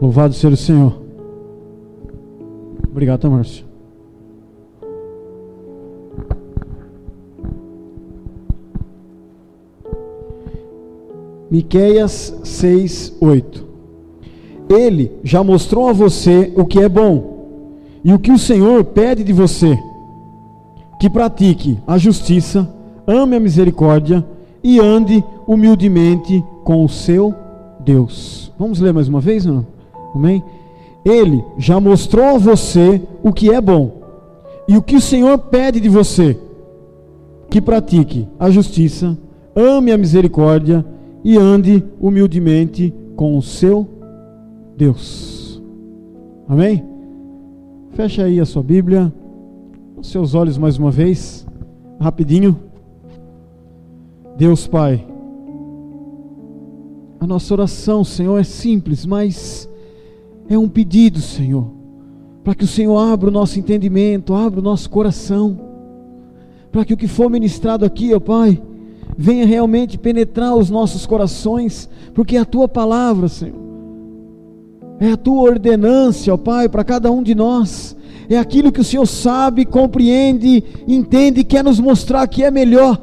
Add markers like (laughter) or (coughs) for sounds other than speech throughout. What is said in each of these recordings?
Louvado seja o Senhor. Obrigado, Márcio. Miqueias 6, 8. Ele já mostrou a você o que é bom e o que o Senhor pede de você: que pratique a justiça, ame a misericórdia e ande humildemente com o seu Deus. Vamos ler mais uma vez, não? Amém? Ele já mostrou a você o que é bom e o que o Senhor pede de você: que pratique a justiça, ame a misericórdia e ande humildemente com o seu Deus. Amém? Fecha aí a sua Bíblia, os seus olhos mais uma vez, rapidinho. Deus Pai, a nossa oração, Senhor, é simples, mas é um pedido, Senhor, para que o Senhor abra o nosso entendimento, abra o nosso coração, para que o que for ministrado aqui, ó Pai, venha realmente penetrar os nossos corações, porque é a tua palavra, Senhor, é a tua ordenância, ó Pai, para cada um de nós, é aquilo que o Senhor sabe, compreende, entende e quer nos mostrar que é melhor.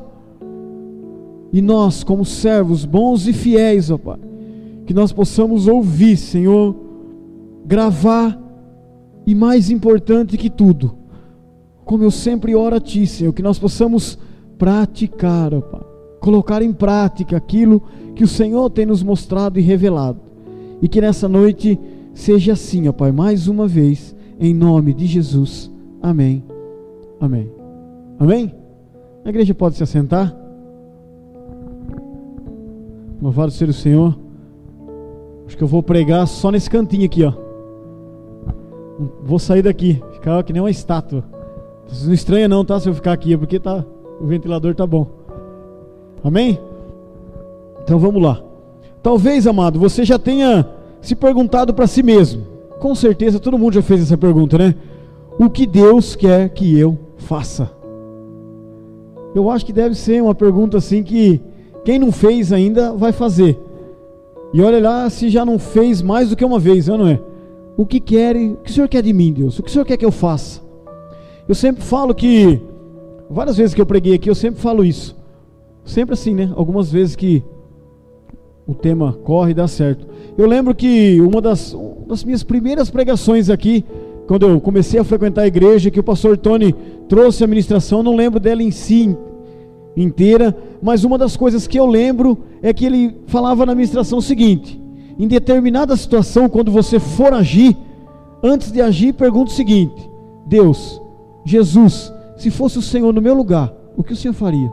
E nós, como servos bons e fiéis, ó Pai, que nós possamos ouvir, Senhor, gravar e mais importante que tudo, como eu sempre oro a Ti, Senhor, que nós possamos praticar, ó Pai colocar em prática aquilo que o Senhor tem nos mostrado e revelado. E que nessa noite seja assim, ó Pai, mais uma vez, em nome de Jesus. Amém. Amém. Amém? A igreja pode se assentar? Louvado seja o Senhor. Acho que eu vou pregar só nesse cantinho aqui, ó. Vou sair daqui, ficar que nem uma estátua. Vocês não estranha não, tá? Se eu ficar aqui, é porque tá, o ventilador tá bom. Amém? Então vamos lá. Talvez, amado, você já tenha se perguntado para si mesmo. Com certeza todo mundo já fez essa pergunta, né? O que Deus quer que eu faça? Eu acho que deve ser uma pergunta assim que quem não fez ainda vai fazer. E olha lá se já não fez mais do que uma vez, não é? O que quer, o que o Senhor quer de mim, Deus? O que o Senhor quer que eu faça? Eu sempre falo que várias vezes que eu preguei aqui, eu sempre falo isso. Sempre assim, né? Algumas vezes que o tema corre e dá certo. Eu lembro que uma das, uma das minhas primeiras pregações aqui, quando eu comecei a frequentar a igreja, que o pastor Tony trouxe a ministração, não lembro dela em si inteira, mas uma das coisas que eu lembro é que ele falava na ministração o seguinte: em determinada situação, quando você for agir, antes de agir, pergunta o seguinte: Deus, Jesus, se fosse o Senhor no meu lugar, o que o Senhor faria?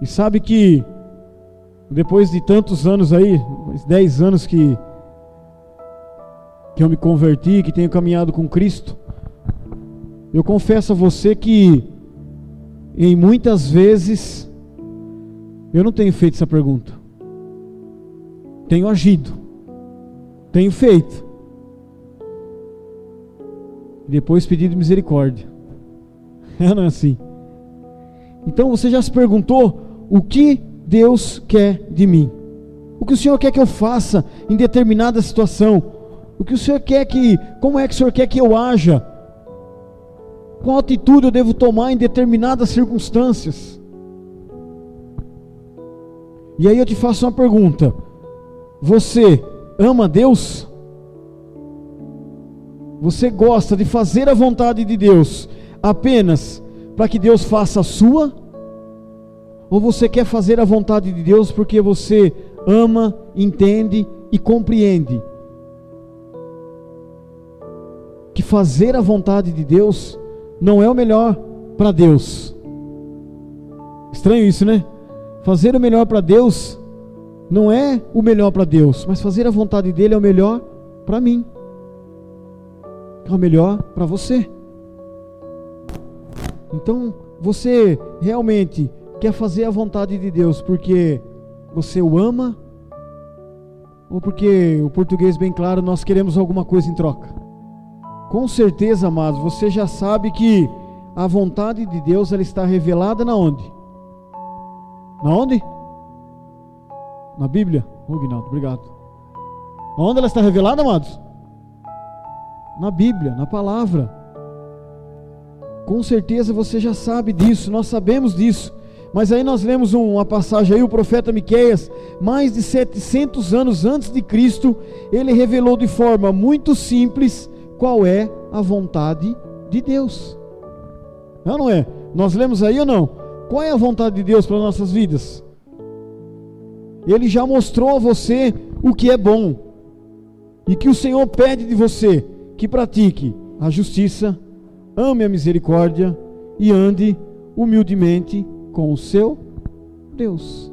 E sabe que depois de tantos anos aí, 10 anos que que eu me converti, que tenho caminhado com Cristo, eu confesso a você que em muitas vezes eu não tenho feito essa pergunta. Tenho agido. Tenho feito. E depois pedido misericórdia. (laughs) É não é assim? Então você já se perguntou o que Deus quer de mim. O que o Senhor quer que eu faça em determinada situação. O que o Senhor quer que, como é que o Senhor quer que eu haja? Qual atitude eu devo tomar em determinadas circunstâncias? E aí eu te faço uma pergunta: Você ama Deus? Você gosta de fazer a vontade de Deus apenas para que Deus faça a sua? Ou você quer fazer a vontade de Deus porque você ama, entende e compreende que fazer a vontade de Deus não é o melhor para Deus? Estranho isso, né? Fazer o melhor para Deus não é o melhor para Deus, mas fazer a vontade dele é o melhor para mim. É o melhor para você. Então, você realmente quer fazer a vontade de Deus porque você o ama ou porque o português bem claro nós queremos alguma coisa em troca? Com certeza, amados, você já sabe que a vontade de Deus ela está revelada na onde? Na onde? Na Bíblia? Guinaldo, obrigado. Onde ela está revelada, amados? Na Bíblia, na palavra. Com certeza você já sabe disso, nós sabemos disso. Mas aí nós lemos uma passagem aí, o profeta Miqueias, mais de 700 anos antes de Cristo, ele revelou de forma muito simples qual é a vontade de Deus. Não, é não é? Nós lemos aí ou não? Qual é a vontade de Deus para nossas vidas? Ele já mostrou a você o que é bom e que o Senhor pede de você que pratique a justiça, ame a misericórdia e ande humildemente com o seu Deus.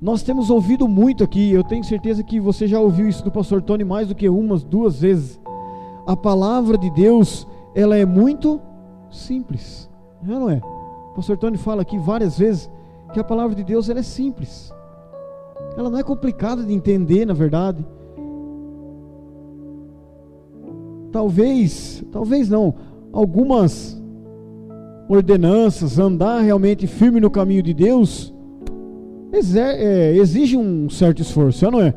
Nós temos ouvido muito aqui, eu tenho certeza que você já ouviu isso do pastor Tony mais do que umas, duas vezes. A palavra de Deus, ela é muito simples. Não é? O pastor Tony fala aqui várias vezes que a palavra de Deus ela é simples. Ela não é complicada de entender, na verdade. Talvez, talvez não, algumas ordenanças, andar realmente firme no caminho de Deus, é, exige um certo esforço, não é?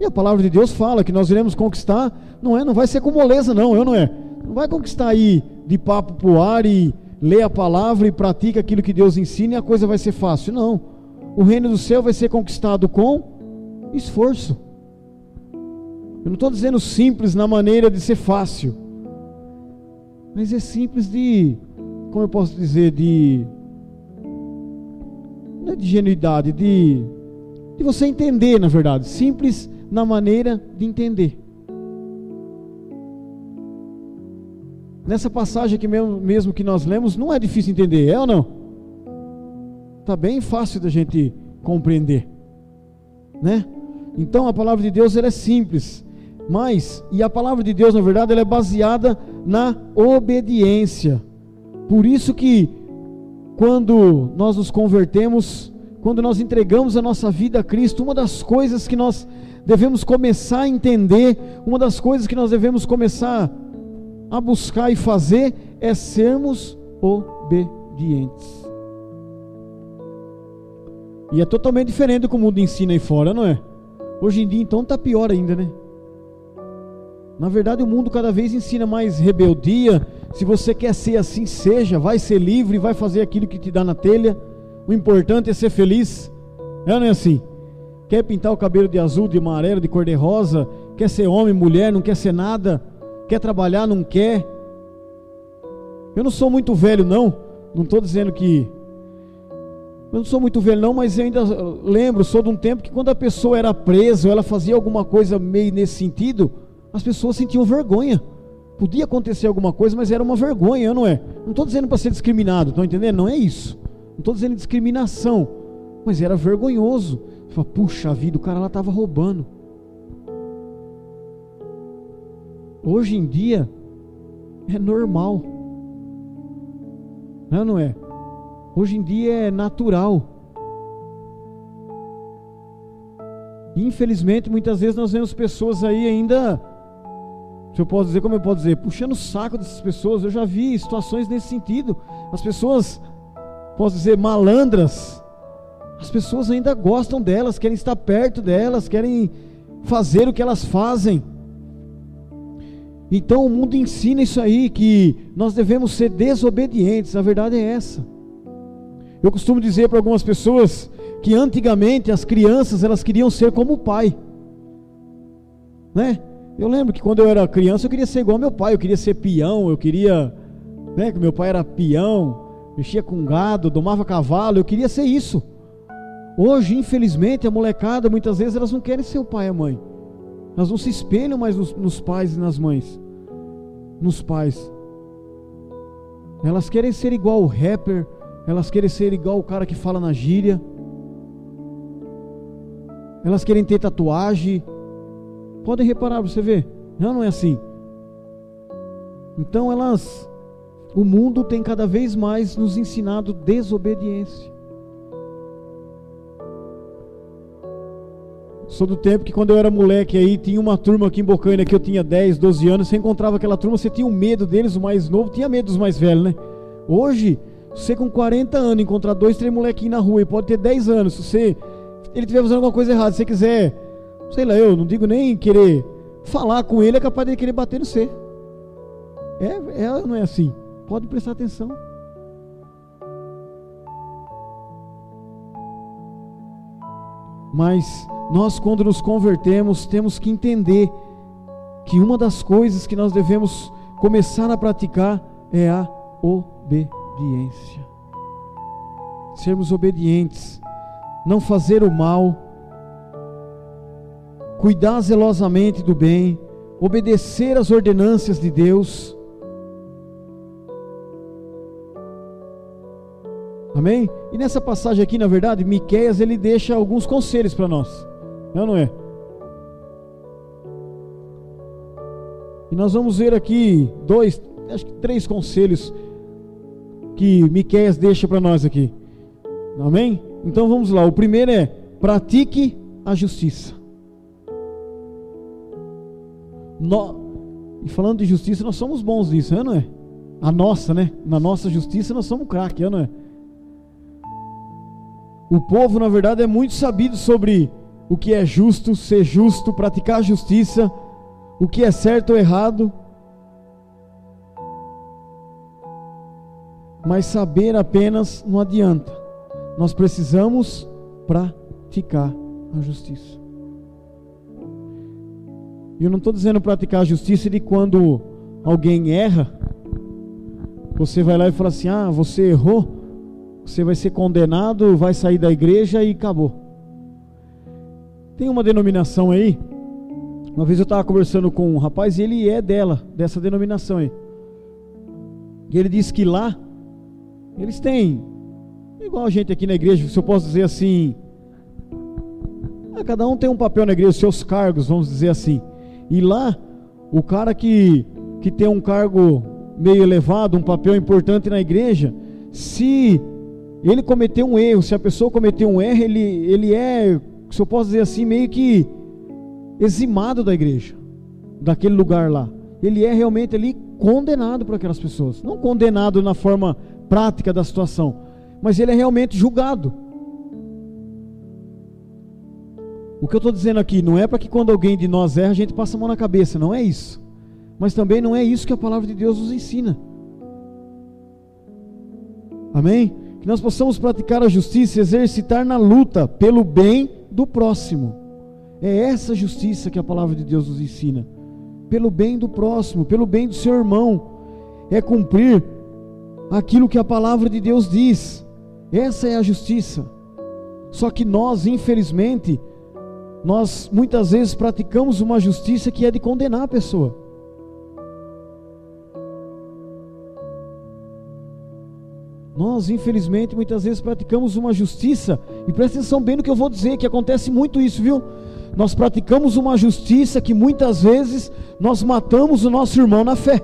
E a palavra de Deus fala que nós iremos conquistar, não é? Não vai ser com moleza, não, é não é? Não vai conquistar aí de papo pro ar e lê a palavra e pratica aquilo que Deus ensina e a coisa vai ser fácil, não. O reino do céu vai ser conquistado com esforço. Eu não estou dizendo simples na maneira de ser fácil, mas é simples de, como eu posso dizer, de não é de genuidade, de, de você entender, na verdade, simples na maneira de entender. Nessa passagem aqui mesmo, mesmo que nós lemos, não é difícil entender, é ou não? Está bem fácil da gente compreender, né? Então a palavra de Deus ela é simples, mas e a palavra de Deus na verdade ela é baseada na obediência. Por isso que quando nós nos convertemos, quando nós entregamos a nossa vida a Cristo, uma das coisas que nós devemos começar a entender, uma das coisas que nós devemos começar a buscar e fazer é sermos obedientes. E é totalmente diferente do que o mundo ensina aí fora, não é? Hoje em dia então está pior ainda, né? Na verdade, o mundo cada vez ensina mais rebeldia. Se você quer ser assim, seja, vai ser livre, vai fazer aquilo que te dá na telha. O importante é ser feliz. É não é assim? Quer pintar o cabelo de azul, de amarelo, de cor de rosa? Quer ser homem, mulher, não quer ser nada? Quer trabalhar, não quer? Eu não sou muito velho, não. Não estou dizendo que. Eu não sou muito velho, não, mas eu ainda lembro, sou de um tempo que quando a pessoa era presa ou ela fazia alguma coisa meio nesse sentido as pessoas sentiam vergonha. Podia acontecer alguma coisa, mas era uma vergonha, não é? Não estou dizendo para ser discriminado, estão entendendo? Não é isso. Não estou dizendo discriminação, mas era vergonhoso. Fala, puxa vida, o cara lá estava roubando. Hoje em dia é normal, não, é, não é? Hoje em dia é natural. Infelizmente, muitas vezes nós vemos pessoas aí ainda se eu posso dizer, como eu posso dizer, puxando o saco dessas pessoas, eu já vi situações nesse sentido. As pessoas, posso dizer, malandras, as pessoas ainda gostam delas, querem estar perto delas, querem fazer o que elas fazem. Então o mundo ensina isso aí, que nós devemos ser desobedientes, a verdade é essa. Eu costumo dizer para algumas pessoas que antigamente as crianças elas queriam ser como o pai, né? Eu lembro que quando eu era criança eu queria ser igual ao meu pai, eu queria ser peão, eu queria, né, que meu pai era peão, mexia com gado, domava cavalo, eu queria ser isso. Hoje, infelizmente, a molecada muitas vezes elas não querem ser o pai e a mãe. Elas não se espelham mais nos, nos pais e nas mães. Nos pais. Elas querem ser igual o rapper, elas querem ser igual o cara que fala na gíria. Elas querem ter tatuagem, Podem reparar, você vê. Não, não é assim. Então elas, o mundo tem cada vez mais nos ensinado desobediência. Sou do tempo que quando eu era moleque aí, tinha uma turma aqui em Bocaina que eu tinha 10, 12 anos, você encontrava aquela turma, você tinha um medo deles, o mais novo tinha medo dos mais velhos, né? Hoje, você com 40 anos encontrar dois, três molequinhos na rua e pode ter 10 anos, se você ele estiver fazendo alguma coisa errada, se você quiser, sei lá, eu não digo nem querer falar com ele, é capaz de querer bater no você. É, é não é assim? Pode prestar atenção. Mas nós, quando nos convertemos, temos que entender que uma das coisas que nós devemos começar a praticar é a obediência. Sermos obedientes, não fazer o mal, cuidar zelosamente do bem, obedecer às ordenâncias de Deus. Amém? E nessa passagem aqui, na verdade, Miqueias ele deixa alguns conselhos para nós. Não, é não é? E nós vamos ver aqui dois, acho que três conselhos que Miqueias deixa para nós aqui. Amém? Então vamos lá. O primeiro é: pratique a justiça. No... E falando de justiça, nós somos bons nisso, não é? A nossa, né? Na nossa justiça nós somos craque, não é? O povo, na verdade, é muito sabido sobre o que é justo, ser justo, praticar a justiça, o que é certo ou errado. Mas saber apenas não adianta. Nós precisamos praticar a justiça. E eu não estou dizendo praticar a justiça de quando alguém erra, você vai lá e fala assim: ah, você errou, você vai ser condenado, vai sair da igreja e acabou. Tem uma denominação aí. Uma vez eu estava conversando com um rapaz e ele é dela, dessa denominação aí. E ele disse que lá eles têm, igual a gente aqui na igreja, se eu posso dizer assim, ah, cada um tem um papel na igreja, seus cargos, vamos dizer assim. E lá, o cara que, que tem um cargo meio elevado, um papel importante na igreja, se ele cometeu um erro, se a pessoa cometeu um erro, ele, ele é, se eu posso dizer assim, meio que eximado da igreja, daquele lugar lá. Ele é realmente ali condenado por aquelas pessoas. Não condenado na forma prática da situação, mas ele é realmente julgado. O que eu estou dizendo aqui não é para que quando alguém de nós erra, a gente passe a mão na cabeça, não é isso. Mas também não é isso que a palavra de Deus nos ensina. Amém? Que nós possamos praticar a justiça e exercitar na luta pelo bem do próximo. É essa justiça que a palavra de Deus nos ensina. Pelo bem do próximo, pelo bem do seu irmão. É cumprir aquilo que a palavra de Deus diz. Essa é a justiça. Só que nós, infelizmente, nós muitas vezes praticamos uma justiça que é de condenar a pessoa. Nós, infelizmente, muitas vezes praticamos uma justiça, e presta atenção bem no que eu vou dizer, que acontece muito isso, viu? Nós praticamos uma justiça que muitas vezes nós matamos o nosso irmão na fé.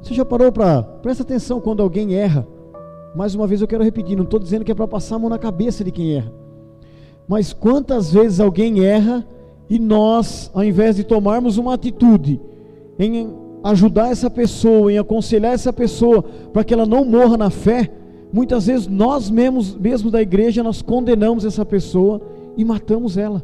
Você já parou para. Presta atenção quando alguém erra. Mais uma vez eu quero repetir, não estou dizendo que é para passar a mão na cabeça de quem erra. Mas quantas vezes alguém erra e nós, ao invés de tomarmos uma atitude em ajudar essa pessoa, em aconselhar essa pessoa para que ela não morra na fé, muitas vezes nós mesmos, mesmo da igreja, nós condenamos essa pessoa e matamos ela.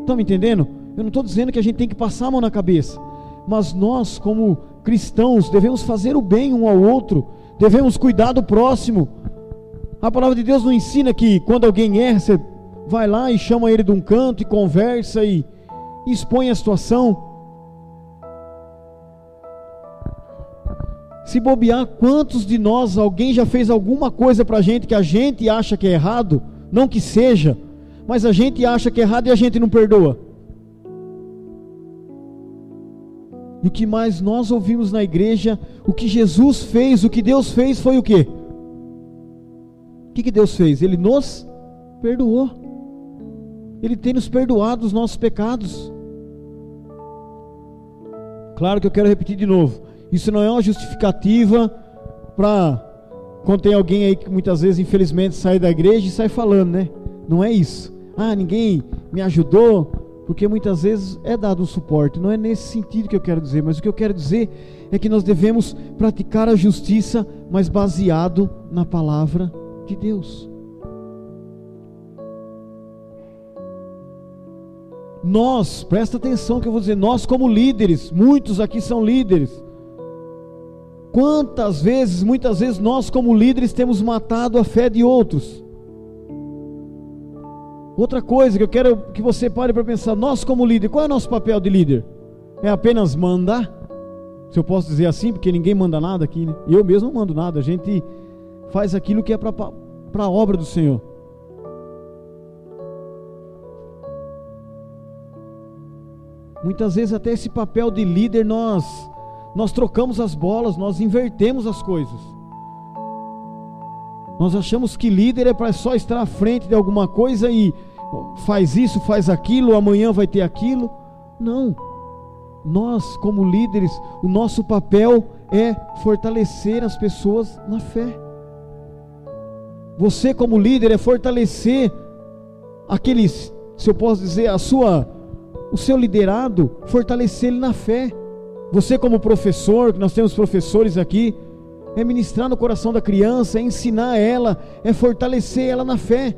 Estão me entendendo? Eu não estou dizendo que a gente tem que passar a mão na cabeça, mas nós, como cristãos, devemos fazer o bem um ao outro, devemos cuidar do próximo a palavra de Deus não ensina que quando alguém erra, você vai lá e chama ele de um canto e conversa e, e expõe a situação. Se bobear, quantos de nós alguém já fez alguma coisa para a gente que a gente acha que é errado, não que seja, mas a gente acha que é errado e a gente não perdoa? E o que mais nós ouvimos na igreja, o que Jesus fez, o que Deus fez foi o que? que, que Deus fez? Ele nos perdoou. Ele tem nos perdoado os nossos pecados. Claro que eu quero repetir de novo. Isso não é uma justificativa para quando tem alguém aí que muitas vezes, infelizmente, sai da igreja e sai falando, né? Não é isso. Ah, ninguém me ajudou, porque muitas vezes é dado um suporte. Não é nesse sentido que eu quero dizer, mas o que eu quero dizer é que nós devemos praticar a justiça, mas baseado na palavra de Deus. Nós, presta atenção que eu vou dizer, nós como líderes, muitos aqui são líderes Quantas vezes, muitas vezes nós como líderes temos matado a fé de outros? Outra coisa que eu quero que você pare para pensar, nós como líder, qual é o nosso papel de líder? É apenas mandar? Se eu posso dizer assim, porque ninguém manda nada aqui, né? Eu mesmo não mando nada, a gente faz aquilo que é para a obra do Senhor. Muitas vezes até esse papel de líder nós nós trocamos as bolas, nós invertemos as coisas. Nós achamos que líder é para só estar à frente de alguma coisa e faz isso, faz aquilo, amanhã vai ter aquilo. Não. Nós, como líderes, o nosso papel é fortalecer as pessoas na fé. Você, como líder, é fortalecer aqueles, se eu posso dizer, a sua o seu liderado, fortalecer ele na fé. Você, como professor, nós temos professores aqui, é ministrar no coração da criança, é ensinar ela, é fortalecer ela na fé.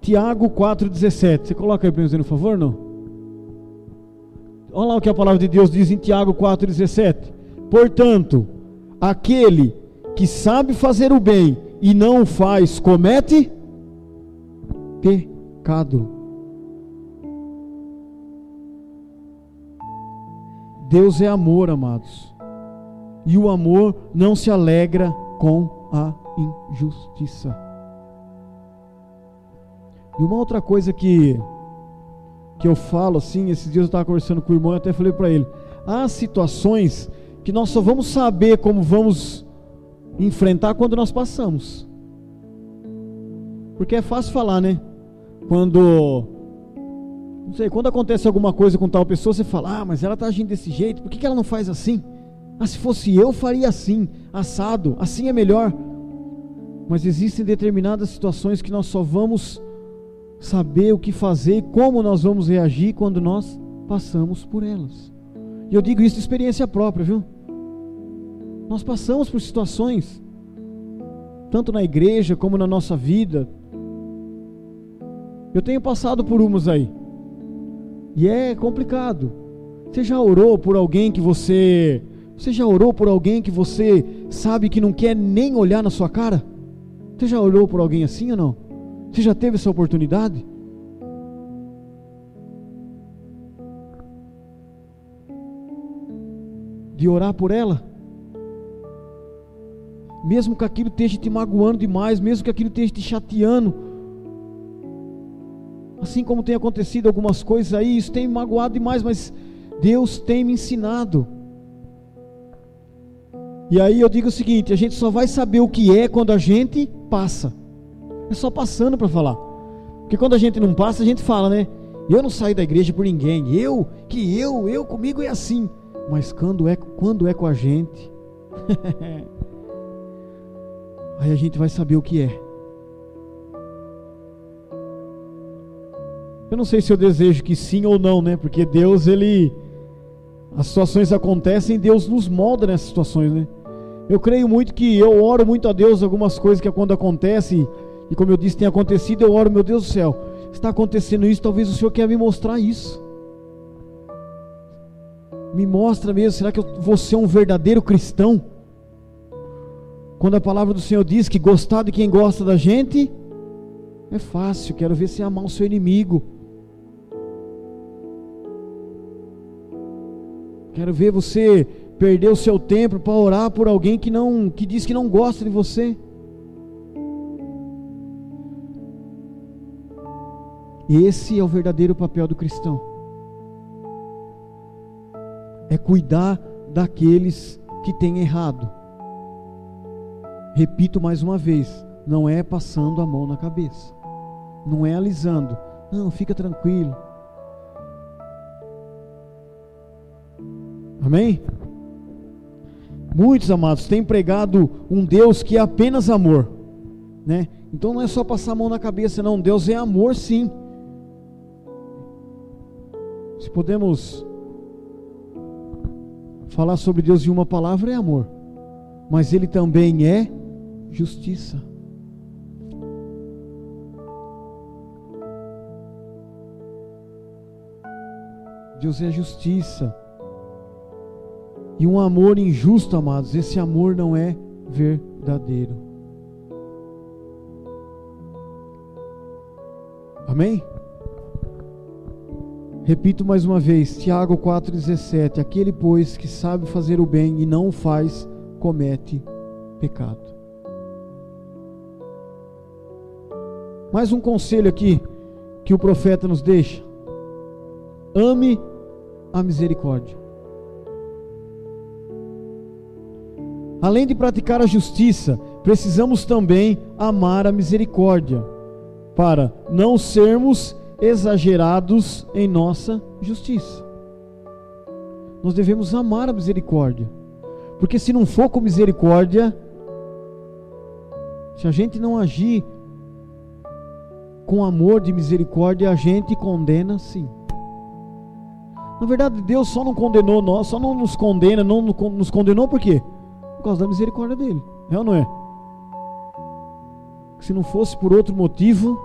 Tiago 4,17. Você coloca aí para mim, por favor, não? Olha lá o que a palavra de Deus diz em Tiago 4,17. Portanto, aquele que sabe fazer o bem e não o faz, comete pecado. Deus é amor, amados. E o amor não se alegra com a injustiça. E uma outra coisa que que eu falo assim, esses dias eu estava conversando com o irmão e até falei para ele: há situações que nós só vamos saber como vamos enfrentar quando nós passamos. Porque é fácil falar, né? Quando não sei, quando acontece alguma coisa com tal pessoa, você fala: "Ah, mas ela está agindo desse jeito, por que, que ela não faz assim?" Ah, se fosse eu, faria assim, assado, assim é melhor. Mas existem determinadas situações que nós só vamos saber o que fazer e como nós vamos reagir quando nós passamos por elas. E eu digo isso de experiência própria, viu? Nós passamos por situações, tanto na igreja como na nossa vida. Eu tenho passado por umas aí. E é complicado. Você já orou por alguém que você. Você já orou por alguém que você sabe que não quer nem olhar na sua cara? Você já orou por alguém assim ou não? Você já teve essa oportunidade? De orar por ela? Mesmo que aquilo esteja te magoando demais, mesmo que aquilo esteja te chateando, Assim como tem acontecido algumas coisas aí, isso tem me magoado demais, mas Deus tem me ensinado. E aí eu digo o seguinte: a gente só vai saber o que é quando a gente passa. É só passando para falar. Porque quando a gente não passa, a gente fala, né? Eu não saio da igreja por ninguém. Eu, que eu, eu comigo é assim. Mas quando é, quando é com a gente, (laughs) aí a gente vai saber o que é. Eu não sei se eu desejo que sim ou não, né? Porque Deus, ele. As situações acontecem, Deus nos molda nessas situações, né? Eu creio muito que eu oro muito a Deus algumas coisas que quando acontecem, e como eu disse, tem acontecido, eu oro, meu Deus do céu, está acontecendo isso, talvez o Senhor quer me mostrar isso. Me mostra mesmo, será que eu vou ser um verdadeiro cristão? Quando a palavra do Senhor diz que gostar de quem gosta da gente é fácil, quero ver se amar o seu inimigo. Quero ver você perder o seu tempo para orar por alguém que não que diz que não gosta de você. Esse é o verdadeiro papel do cristão. É cuidar daqueles que têm errado. Repito mais uma vez, não é passando a mão na cabeça. Não é alisando. Não, fica tranquilo. Amém? Muitos amados têm pregado um Deus que é apenas amor, né? Então não é só passar a mão na cabeça, não. Deus é amor, sim. Se podemos falar sobre Deus em uma palavra, é amor. Mas Ele também é justiça. Deus é justiça. E um amor injusto, amados, esse amor não é verdadeiro. Amém? Repito mais uma vez, Tiago 4,17: Aquele, pois, que sabe fazer o bem e não o faz, comete pecado. Mais um conselho aqui que o profeta nos deixa: ame a misericórdia. Além de praticar a justiça, precisamos também amar a misericórdia, para não sermos exagerados em nossa justiça. Nós devemos amar a misericórdia, porque se não for com misericórdia, se a gente não agir com amor de misericórdia, a gente condena sim. Na verdade, Deus só não condenou nós, só não nos condena, não nos condenou por quê? Causa da misericórdia dele. É ou não é? Se não fosse por outro motivo,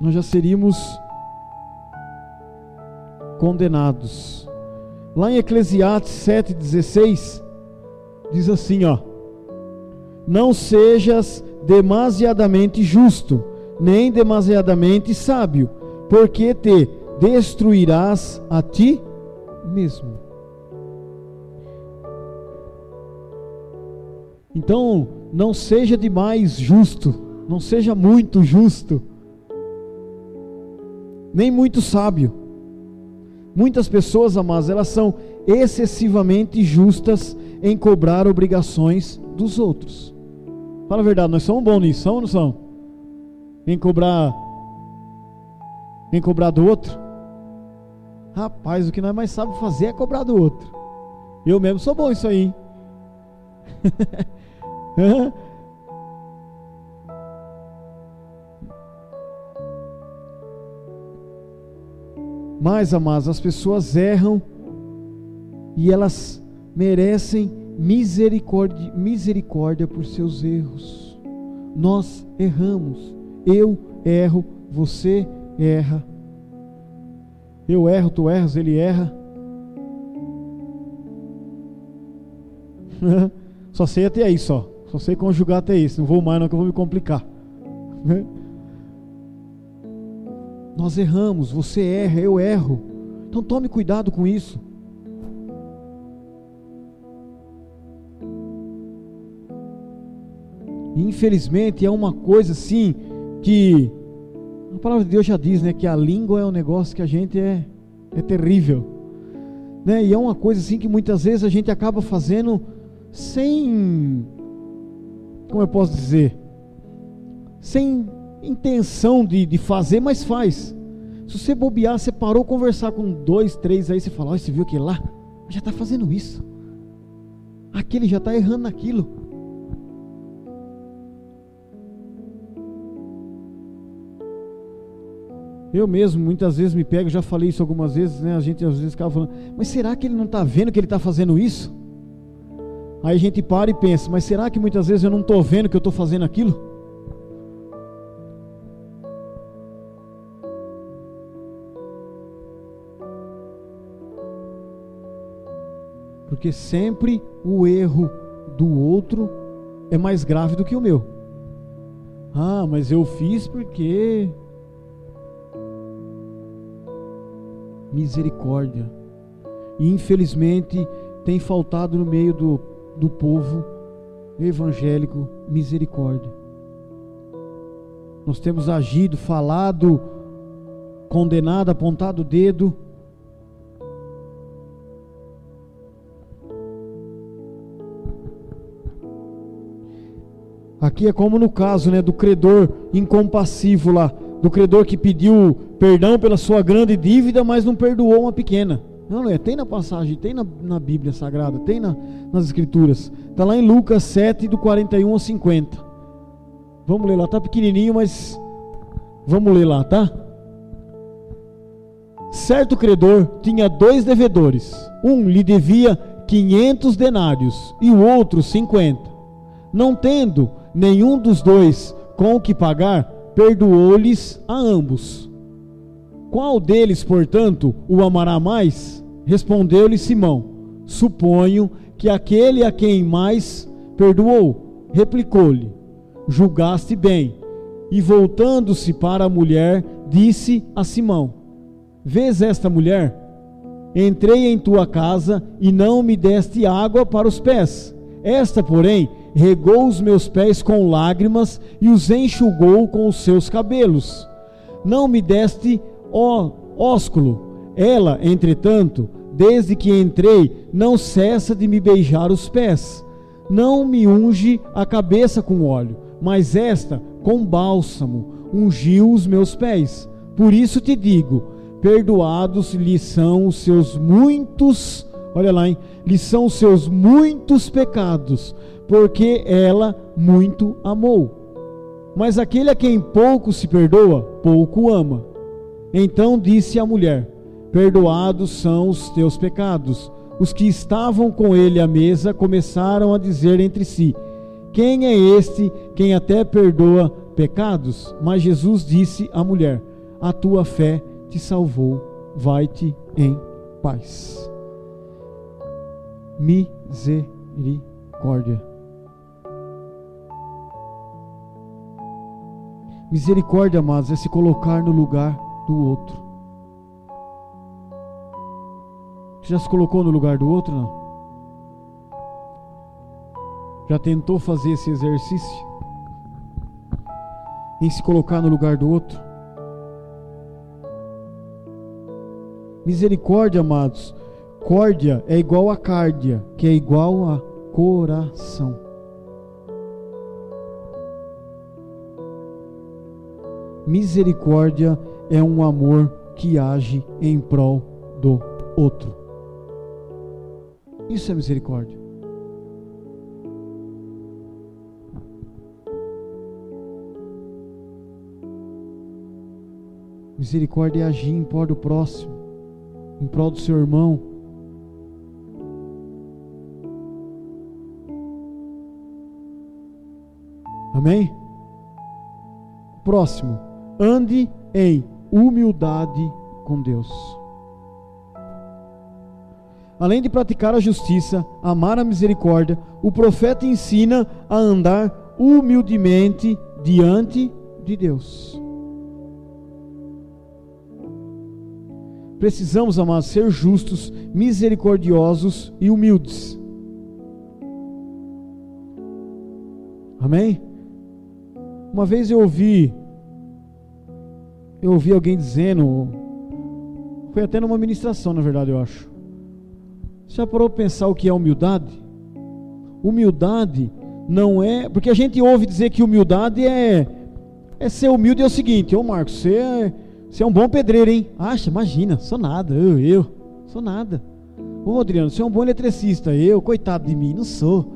nós já seríamos condenados. Lá em Eclesiastes 7,16, diz assim: ó, não sejas demasiadamente justo, nem demasiadamente sábio, porque te destruirás a ti mesmo. Então, não seja demais justo, não seja muito justo, nem muito sábio. Muitas pessoas, amadas, elas são excessivamente justas em cobrar obrigações dos outros. Fala a verdade, nós somos bons nisso, ou não são? Em cobrar em cobrar do outro? Rapaz, o que nós mais sabemos fazer é cobrar do outro. Eu mesmo sou bom isso aí. (laughs) (laughs) Mas, amados, as pessoas erram e elas merecem misericórdia, misericórdia por seus erros. Nós erramos. Eu erro, você erra. Eu erro, tu erras, ele erra. (laughs) só sei até aí só. Só sei conjugar até isso. Não vou mais não que eu vou me complicar. Nós erramos, você erra, eu erro. Então tome cuidado com isso. infelizmente é uma coisa assim que a palavra de Deus já diz, né, que a língua é um negócio que a gente é é terrível, né? E é uma coisa assim que muitas vezes a gente acaba fazendo sem como eu posso dizer, sem intenção de, de fazer, mas faz. Se você bobear, você parou conversar com dois, três aí, você fala, olha, você viu aquele lá? Já está fazendo isso. Aquele já está errando naquilo. Eu mesmo, muitas vezes me pego, já falei isso algumas vezes, né? A gente às vezes ficava falando, mas será que ele não está vendo que ele está fazendo isso? Aí a gente para e pensa, mas será que muitas vezes eu não estou vendo que eu estou fazendo aquilo? Porque sempre o erro do outro é mais grave do que o meu. Ah, mas eu fiz porque misericórdia. E infelizmente tem faltado no meio do, do povo evangélico misericórdia. Nós temos agido, falado, condenado, apontado o dedo. Aqui é como no caso né, do credor incompassivo lá do credor que pediu perdão pela sua grande dívida, mas não perdoou uma pequena. Não, não é. Tem na passagem, tem na, na Bíblia Sagrada, tem na, nas Escrituras. Está lá em Lucas 7, do 41 ao 50. Vamos ler lá, está pequenininho, mas vamos ler lá, tá? Certo credor tinha dois devedores. Um lhe devia 500 denários e o outro 50. Não tendo nenhum dos dois com o que pagar, perdoou-lhes a ambos. Qual deles, portanto, o amará mais? Respondeu-lhe Simão: Suponho que aquele a quem mais perdoou. Replicou-lhe: Julgaste bem. E voltando-se para a mulher, disse a Simão: Vês esta mulher? Entrei em tua casa e não me deste água para os pés. Esta, porém, regou os meus pés com lágrimas e os enxugou com os seus cabelos. Não me deste ó, ósculo. Ela, entretanto, desde que entrei, não cessa de me beijar os pés. Não me unge a cabeça com óleo, mas esta, com bálsamo, ungiu os meus pés. Por isso te digo: perdoados lhe são os seus muitos, olha lá, hein? Lhe são os seus muitos pecados, porque ela muito amou. Mas aquele a quem pouco se perdoa, pouco ama. Então disse a mulher: Perdoados são os teus pecados. Os que estavam com ele à mesa começaram a dizer entre si: Quem é este quem até perdoa pecados? Mas Jesus disse à mulher: A tua fé te salvou, vai-te em paz. Misericórdia. Misericórdia, amados, é se colocar no lugar do outro. Você já se colocou no lugar do outro, não? Já tentou fazer esse exercício? Em se colocar no lugar do outro? Misericórdia, amados. Córdia é igual a cárdia, que é igual a coração. Misericórdia é um amor que age em prol do outro. Isso é misericórdia. Misericórdia é agir em prol do próximo, em prol do seu irmão. Amém? Próximo, ande em humildade com Deus. Além de praticar a justiça, amar a misericórdia, o profeta ensina a andar humildemente diante de Deus. Precisamos, amados, ser justos, misericordiosos e humildes. Amém? Uma vez eu ouvi eu ouvi alguém dizendo, foi até numa ministração, na verdade, eu acho. Você já parou para pensar o que é humildade? Humildade não é. Porque a gente ouve dizer que humildade é. É ser humilde é o seguinte, ô Marcos, você é, você é um bom pedreiro, hein? Acha, imagina, sou nada, eu, eu, sou nada. Ô Adriano, você é um bom eletricista, eu, coitado de mim, não sou.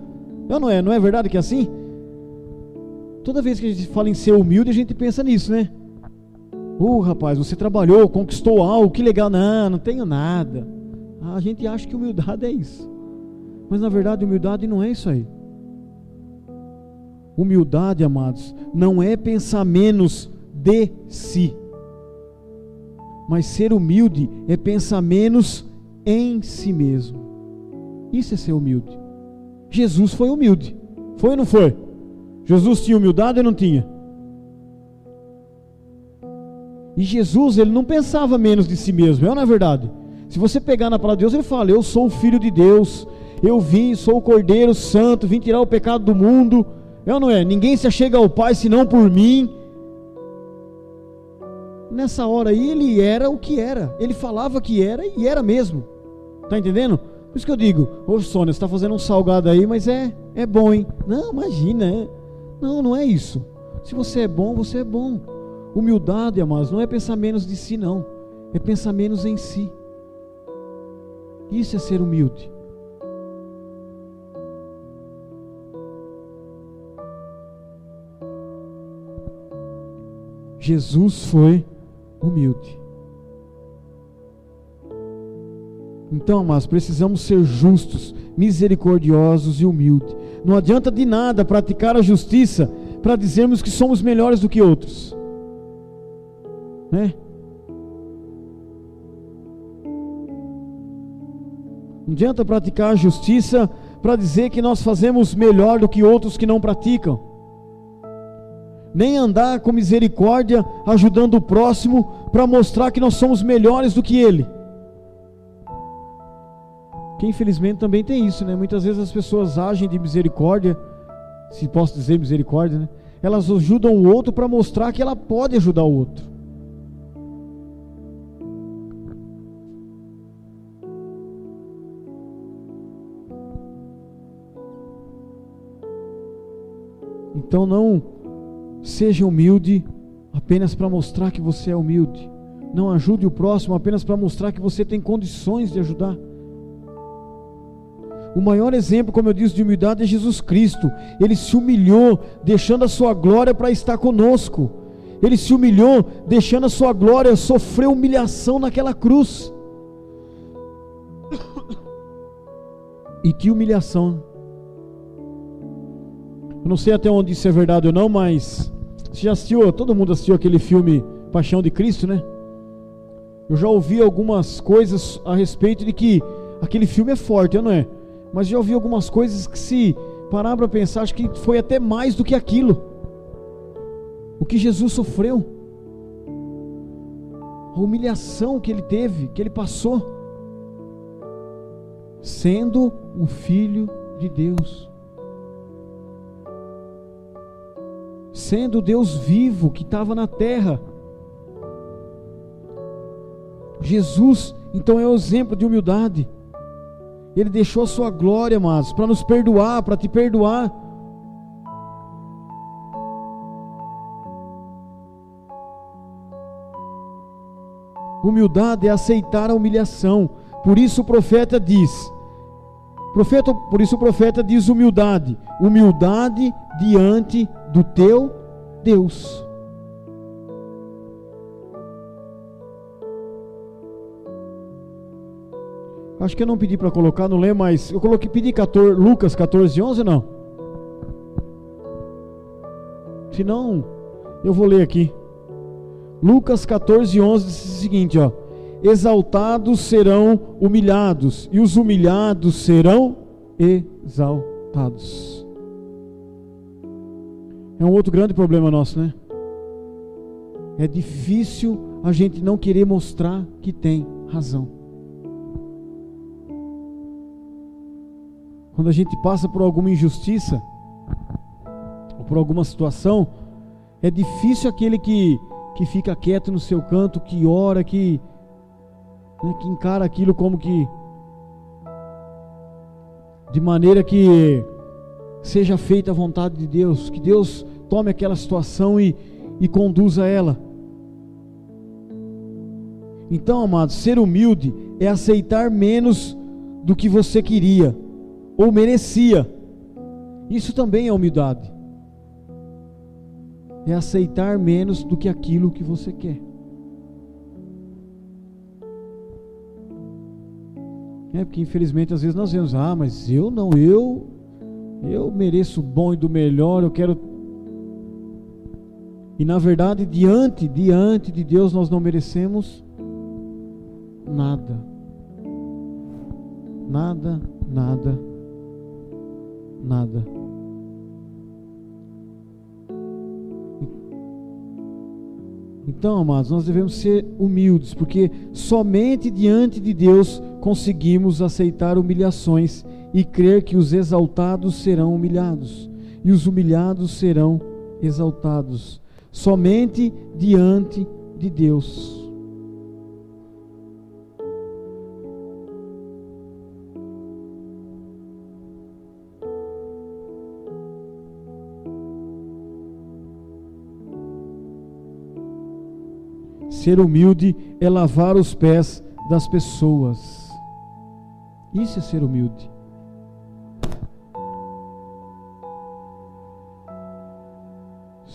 Eu não é, não é verdade que é assim? Toda vez que a gente fala em ser humilde, a gente pensa nisso, né? Uh, rapaz, você trabalhou, conquistou algo, que legal. Não, não tenho nada. A gente acha que humildade é isso. Mas na verdade, humildade não é isso aí. Humildade, amados, não é pensar menos de si. Mas ser humilde é pensar menos em si mesmo. Isso é ser humilde. Jesus foi humilde. Foi ou não foi? Jesus tinha humildade ou não tinha? E Jesus, ele não pensava menos de si mesmo, é na é verdade. Se você pegar na palavra de Deus, ele fala: Eu sou o filho de Deus, eu vim, sou o Cordeiro Santo, vim tirar o pecado do mundo. É ou não é? Ninguém se achega ao Pai senão por mim. Nessa hora aí, ele era o que era, ele falava que era e era mesmo. Tá entendendo? Por isso que eu digo: Ô Sônia, você está fazendo um salgado aí, mas é, é bom, hein? Não, imagina, é. Não, não é isso. Se você é bom, você é bom. Humildade, amados, não é pensar menos de si, não. É pensar menos em si. Isso é ser humilde. Jesus foi humilde. Então, amados, precisamos ser justos, misericordiosos e humildes. Não adianta de nada praticar a justiça para dizermos que somos melhores do que outros né? Não adianta praticar a justiça para dizer que nós fazemos melhor do que outros que não praticam. Nem andar com misericórdia ajudando o próximo para mostrar que nós somos melhores do que ele. Que infelizmente também tem isso, né? Muitas vezes as pessoas agem de misericórdia, se posso dizer misericórdia, né? Elas ajudam o outro para mostrar que ela pode ajudar o outro. Então não seja humilde apenas para mostrar que você é humilde. Não ajude o próximo apenas para mostrar que você tem condições de ajudar. O maior exemplo, como eu disse, de humildade é Jesus Cristo. Ele se humilhou, deixando a sua glória para estar conosco. Ele se humilhou, deixando a sua glória, sofreu humilhação naquela cruz. (coughs) E que humilhação eu não sei até onde isso é verdade ou não, mas você já assistiu, todo mundo assistiu aquele filme Paixão de Cristo, né? Eu já ouvi algumas coisas a respeito de que aquele filme é forte, não é? Mas já ouvi algumas coisas que se parar para pensar, acho que foi até mais do que aquilo. O que Jesus sofreu. A humilhação que ele teve, que ele passou. Sendo o filho de Deus. Sendo Deus vivo que estava na terra. Jesus, então, é o exemplo de humildade. Ele deixou a sua glória, mas para nos perdoar, para te perdoar. Humildade é aceitar a humilhação. Por isso o profeta diz: Profeta, por isso o profeta diz humildade, humildade diante do teu Deus. Acho que eu não pedi para colocar, não lembro, mas eu coloquei, pedi 14, Lucas 14, 11, não? Se não, eu vou ler aqui. Lucas 14, 11 diz o seguinte, ó. Exaltados serão humilhados, e os humilhados serão exaltados. É um outro grande problema nosso, né? É difícil a gente não querer mostrar que tem razão. Quando a gente passa por alguma injustiça, ou por alguma situação, é difícil aquele que, que fica quieto no seu canto, que ora, que, né, que encara aquilo como que. de maneira que seja feita a vontade de Deus, que Deus tome aquela situação e, e conduza ela. Então, amados, ser humilde é aceitar menos do que você queria ou merecia. Isso também é humildade. É aceitar menos do que aquilo que você quer. É porque infelizmente às vezes nós vemos, ah, mas eu não, eu eu mereço o bom e do melhor, eu quero e na verdade, diante, diante de Deus, nós não merecemos nada. Nada, nada, nada. Então, amados, nós devemos ser humildes, porque somente diante de Deus conseguimos aceitar humilhações e crer que os exaltados serão humilhados e os humilhados serão exaltados somente diante de Deus. Ser humilde é lavar os pés das pessoas. Isso é ser humilde.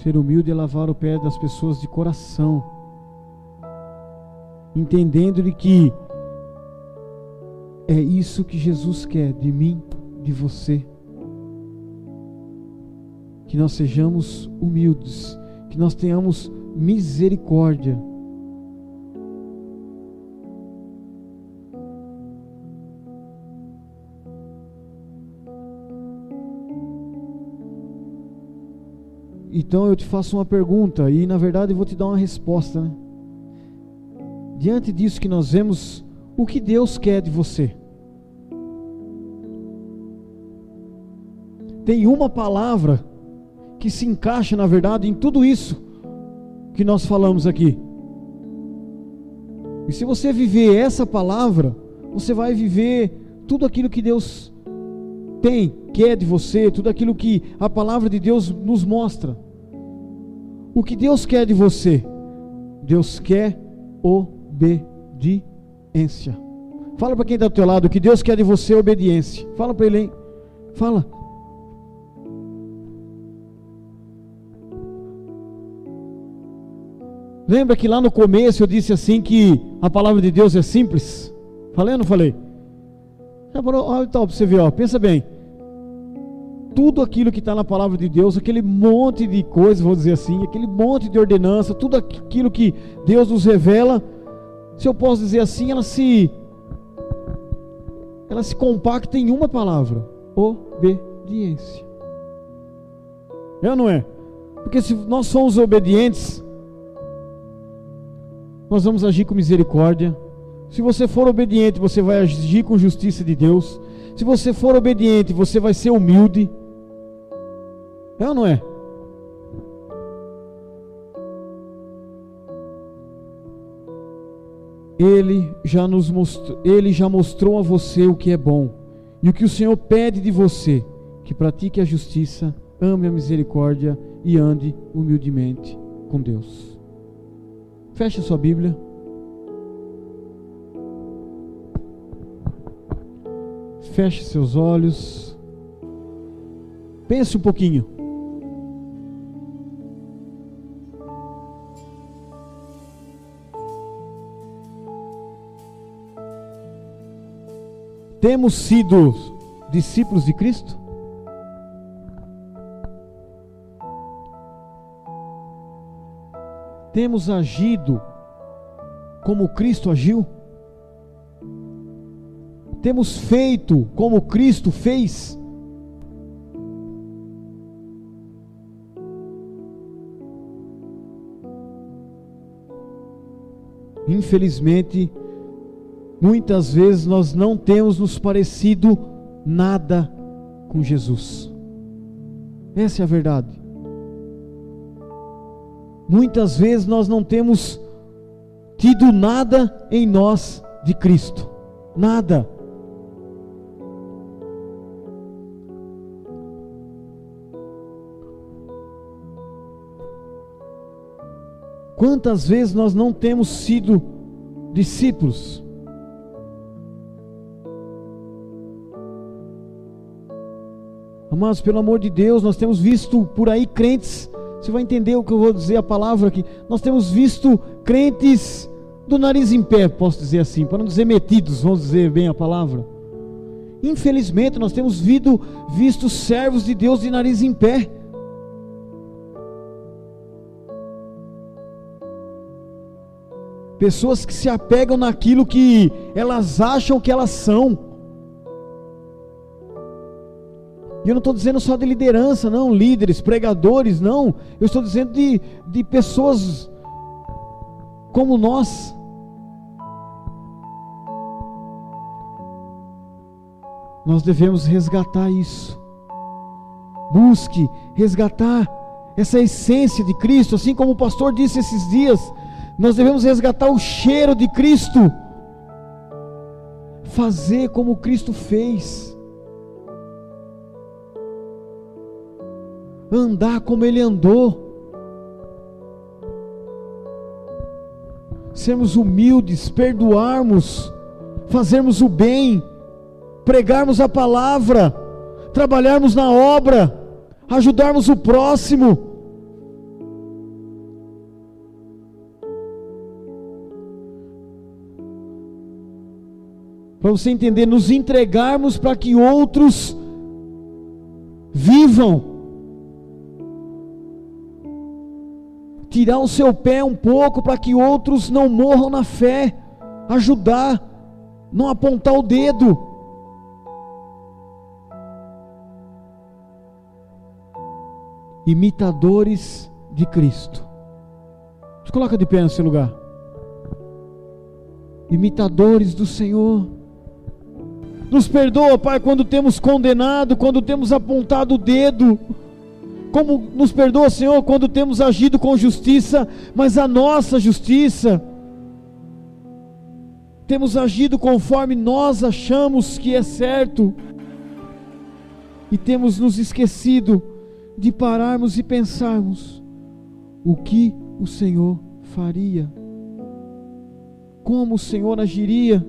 Ser humilde é lavar o pé das pessoas de coração, entendendo de que é isso que Jesus quer de mim, de você. Que nós sejamos humildes, que nós tenhamos misericórdia. Então eu te faço uma pergunta e na verdade eu vou te dar uma resposta. Né? Diante disso que nós vemos, o que Deus quer de você? Tem uma palavra que se encaixa, na verdade, em tudo isso que nós falamos aqui. E se você viver essa palavra, você vai viver tudo aquilo que Deus tem, quer de você, tudo aquilo que a palavra de Deus nos mostra. O que Deus quer de você? Deus quer obediência. Fala para quem está do teu lado, o que Deus quer de você é obediência. Fala para ele, hein? Fala. Lembra que lá no começo eu disse assim que a palavra de Deus é simples? Falei ou não falei? Olha então, para você ver, pensa bem. Tudo aquilo que está na palavra de Deus, aquele monte de coisas, vou dizer assim, aquele monte de ordenança, tudo aquilo que Deus nos revela, se eu posso dizer assim, ela se ela se compacta em uma palavra: obediência. É ou não é? Porque se nós somos obedientes, nós vamos agir com misericórdia. Se você for obediente, você vai agir com justiça de Deus. Se você for obediente, você vai ser humilde. É ou não é? Ele já nos mostrou, ele já mostrou a você o que é bom e o que o Senhor pede de você, que pratique a justiça, ame a misericórdia e ande humildemente com Deus. Feche sua Bíblia. Feche seus olhos. Pense um pouquinho. Temos sido discípulos de Cristo? temos agido como Cristo agiu? Temos feito como Cristo fez? Infelizmente, muitas vezes nós não temos nos parecido nada com Jesus. Essa é a verdade. Muitas vezes nós não temos tido nada em nós de Cristo. Nada. Quantas vezes nós não temos sido discípulos? Amados, pelo amor de Deus, nós temos visto por aí crentes você vai entender o que eu vou dizer a palavra aqui. Nós temos visto crentes do nariz em pé, posso dizer assim, para não dizer metidos, vamos dizer bem a palavra. Infelizmente, nós temos visto, visto servos de Deus de nariz em pé. Pessoas que se apegam naquilo que elas acham que elas são. E eu não estou dizendo só de liderança, não, líderes, pregadores, não. Eu estou dizendo de, de pessoas como nós. Nós devemos resgatar isso. Busque resgatar essa essência de Cristo, assim como o pastor disse esses dias. Nós devemos resgatar o cheiro de Cristo. Fazer como Cristo fez. Andar como ele andou. Sermos humildes, perdoarmos, fazermos o bem, pregarmos a palavra, trabalharmos na obra, ajudarmos o próximo. Para você entender, nos entregarmos para que outros vivam tirar o seu pé um pouco para que outros não morram na fé, ajudar, não apontar o dedo. imitadores de Cristo. Se coloca de pé nesse lugar. Imitadores do Senhor. Nos perdoa, Pai, quando temos condenado, quando temos apontado o dedo. Como nos perdoa, Senhor, quando temos agido com justiça, mas a nossa justiça temos agido conforme nós achamos que é certo e temos nos esquecido de pararmos e pensarmos o que o Senhor faria, como o Senhor agiria,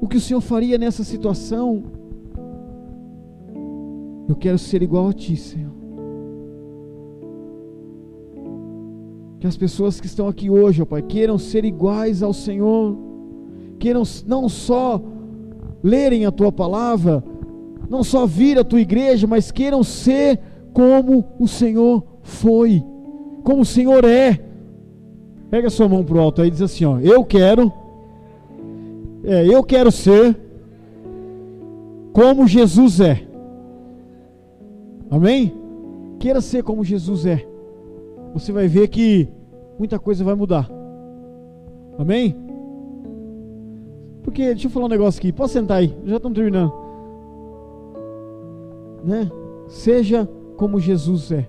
o que o Senhor faria nessa situação. Eu quero ser igual a Ti, Senhor. Que as pessoas que estão aqui hoje, ó Pai, queiram ser iguais ao Senhor, queiram não só lerem a tua palavra, não só vir à tua igreja, mas queiram ser como o Senhor foi, como o Senhor é. Pega a sua mão para o alto aí e diz assim: ó, Eu quero, é, eu quero ser como Jesus é. Amém? Queira ser como Jesus é você vai ver que muita coisa vai mudar. Amém? Porque, deixa eu falar um negócio aqui. Posso sentar aí? Já estamos terminando. Né? Seja como Jesus é.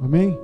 Amém?